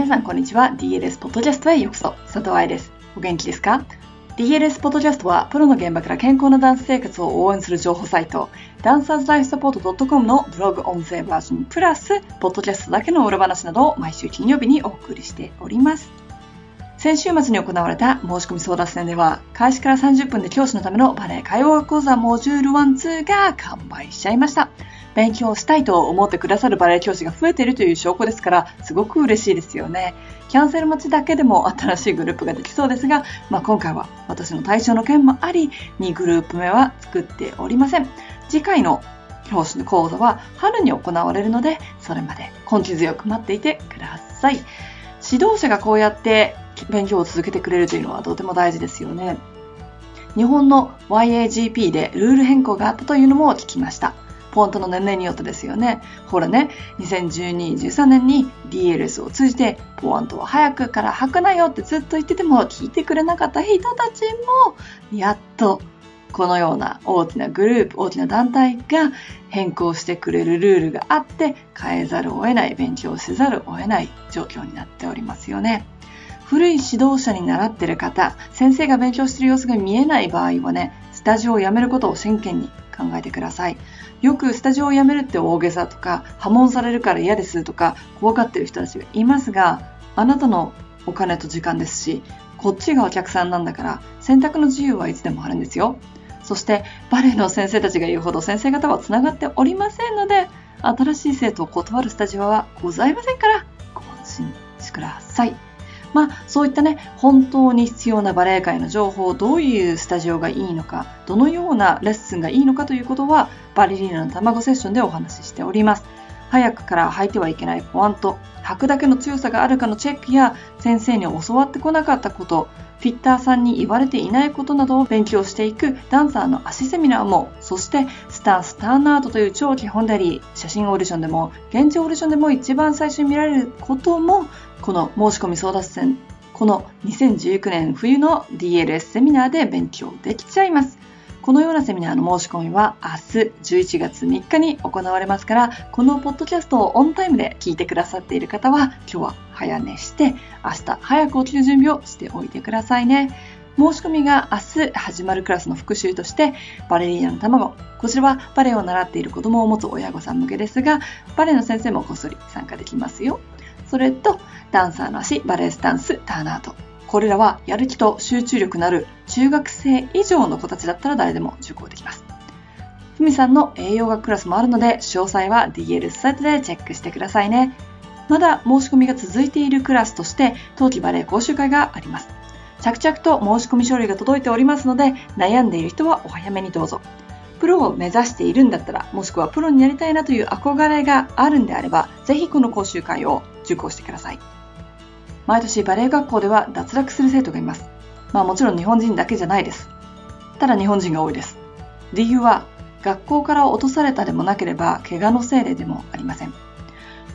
皆さんこんにちは。DLS ポッドキャストへようこそ。佐藤愛です。お元気ですか？DLS ポッドキャストは、プロの現場から健康なダンス生活を応援する情報サイト、ダンサーズライフサポート .com のブログ音声バージョンプラス、ポッドキャストだけの裏話などを毎週金曜日にお送りしております。先週末に行われた申し込み争奪戦では、開始から30分で教師のためのバレエ会話講座モジュール1、2が完売しちゃいました。勉強したいと思ってくださるバレエ教師が増えているという証拠ですから、すごく嬉しいですよね。キャンセル待ちだけでも新しいグループができそうですが、まあ、今回は私の対象の件もあり、2グループ目は作っておりません。次回の教師の講座は春に行われるので、それまで根気強く待っていてください。指導者がこうやって勉強を続けてくれるというのはとても大事ですよね。日本の YAGP でルール変更があったというのも聞きました。ポントの年齢によってですよね。ほらね、2012、13年に DLS を通じて、ポワントは早くから吐くなよってずっと言ってても聞いてくれなかった人たちも、やっとこのような大きなグループ、大きな団体が変更してくれるルールがあって変えざるを得ない、勉強せざるを得ない状況になっておりますよね。古い指導者に習ってる方、先生が勉強してる様子が見えない場合はね、スタジオを辞めることを真剣に考えてください。よくスタジオを辞めるって大げさとか、破門されるから嫌ですとか、怖がってる人たちがいますが、あなたのお金と時間ですし、こっちがお客さんなんだから、選択の自由はいつでもあるんですよ。そして、バレエの先生たちが言うほど先生方は繋がっておりませんので、新しい生徒を断るスタジオはございませんから、ご安心してください。まあ、そういったね、本当に必要なバレエ界の情報、どういうスタジオがいいのか、どのようなレッスンがいいのかということは、バレリーナの卵セッションでお話ししております。早くから履いてはいけないポワント、履くだけの強さがあるかのチェックや、先生に教わってこなかったこと、フィッターさんに言われていないことなどを勉強していくダンサーの足セミナーも、そしてスタンスターンアートという超基本であり、写真オーディションでも、現地オーディションでも一番最初に見られることも、この申し込み争奪戦、この2019年冬の DLS セミナーで勉強できちゃいます。このようなセミナーの申し込みは明日11月3日に行われますから、このポッドキャストをオンタイムで聞いてくださっている方は、今日は早寝して、明日早く起きる準備をしておいてくださいね。申し込みが明日始まるクラスの復習として、バレリーナの卵。こちらはバレエを習っている子供を持つ親御さん向けですが、バレエの先生もこっそり参加できますよ。それと、ダンサーの足、バレエスタンス、ターナート。これらはやる気と集中力のある中学生以上の子たちだったら誰でも受講できます。ふみさんの栄養学クラスもあるので、詳細は DL サイトでチェックしてくださいね。まだ申し込みが続いているクラスとして、冬季バレエ講習会があります。着々と申し込み書類が届いておりますので、悩んでいる人はお早めにどうぞ。プロを目指しているんだったら、もしくはプロになりたいなという憧れがあるんであれば、ぜひこの講習会を受講してください。毎年バレエ学校では脱落する生徒がいます。まあもちろん日本人だけじゃないです。ただ日本人が多いです。理由は学校から落とされたでもなければ怪我のせいででもありません。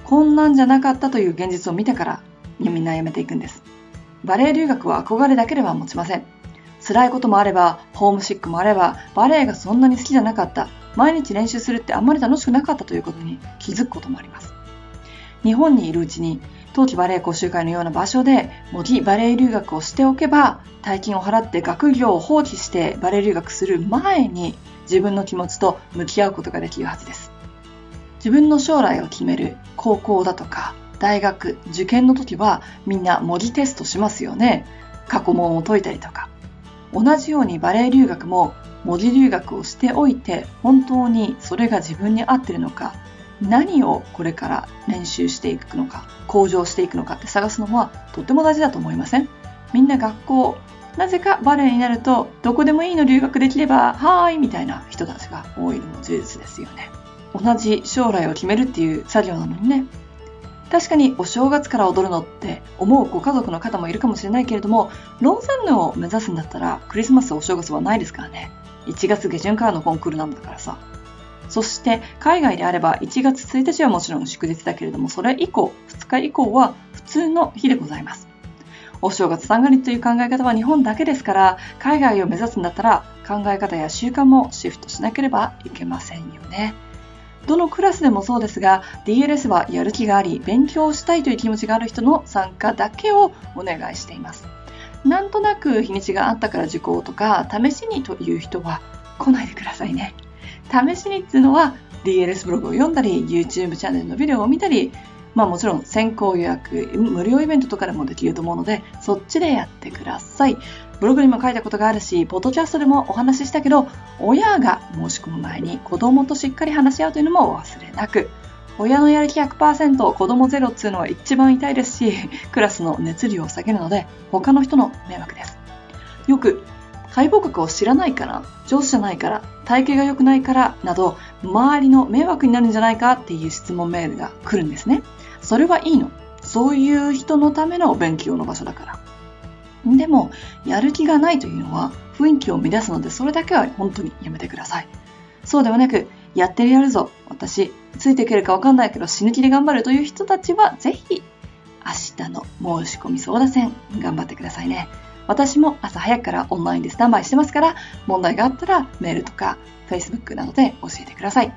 こんなんじゃなかったという現実を見てからみんなやめていくんです。バレエ留学は憧れだけでは持ちません。辛いこともあれば、ホームシックもあれば、バレエがそんなに好きじゃなかった、毎日練習するってあんまり楽しくなかったということに気づくこともあります。日本にいるうちに冬季バレエ講習会のような場所で模擬バレエ留学をしておけば大金を払って学業を放棄してバレエ留学する前に自分の気持ちと向き合うことができるはずです。自分の将来を決める高校だとか大学受験の時はみんな模擬テストしますよね。過去問を解いたりとか。同じようにバレエ留学も模擬留学をしておいて本当にそれが自分に合ってるのか。何をこれから練習していくのか向上していくのかって探すのはとっても大事だと思いません？みんな学校なぜかバレエになるとどこでもいいの留学できればはーいみたいな人たちが多いのも事実ですよね。同じ将来を決めるっていう作業なのにね。確かにお正月から踊るのって思うご家族の方もいるかもしれないけれどもローザンヌを目指すんだったらクリスマスお正月はないですからね。1月下旬からのコンクールなんだからさ。そして海外であれば1月1日はもちろん祝日だけれども、それ以降、2日以降は普通の日でございます。お正月三が日という考え方は日本だけですから、海外を目指すんだったら考え方や習慣もシフトしなければいけませんよね。どのクラスでもそうですが、DLS はやる気があり、勉強したいという気持ちがある人の参加だけをお願いしています。なんとなく日にちがあったから受講とか、試しにという人は来ないでくださいね。試しにっていうのは、DLS ブログを読んだり、YouTube チャンネルのビデオを見たり、まあもちろん先行予約、無料イベントとかでもできると思うので、そっちでやってください。ブログにも書いたことがあるし、ポッドキャストでもお話ししたけど、親が申し込む前に子供としっかり話し合うというのも忘れなく。親のやる気100%、子供ゼロっていうのは一番痛いですし、クラスの熱量を下げるので、他の人の迷惑です。よく、解剖学を知らないから、上手じゃないから、体型が良くないからなど、周りの迷惑になるんじゃないかっていう質問メールが来るんですね。それはいいの。そういう人のための勉強の場所だから。でも、やる気がないというのは雰囲気を乱すので、それだけは本当にやめてください。そうではなく、やってるやるぞ。私、ついていけるかわかんないけど死ぬ気で頑張るという人たちは、ぜひ、明日の申し込み相談戦、頑張ってくださいね。私も朝早くからオンラインでスタンバイしてますから、問題があったらメールとか Facebook などで教えてください。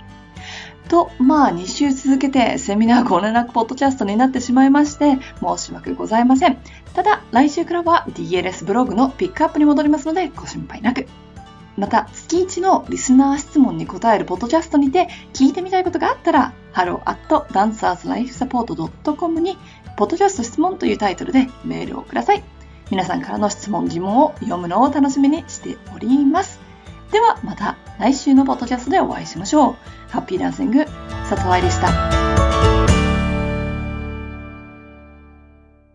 と、まあ2週続けてセミナーご連絡ポッドキャストになってしまいまして、申し訳ございません。ただ、来週からは DLS ブログのピックアップに戻りますので、ご心配なく。また、月1のリスナー質問に答えるポッドキャストにて、聞いてみたいことがあったら、hello.dancerslifesupport.com に、ポッドキャスト質問というタイトルでメールをください。皆さんからの質問、疑問を読むのを楽しみにしております。ではまた来週のポッドキャストでお会いしましょう。ハッピーダンシング、里愛でした。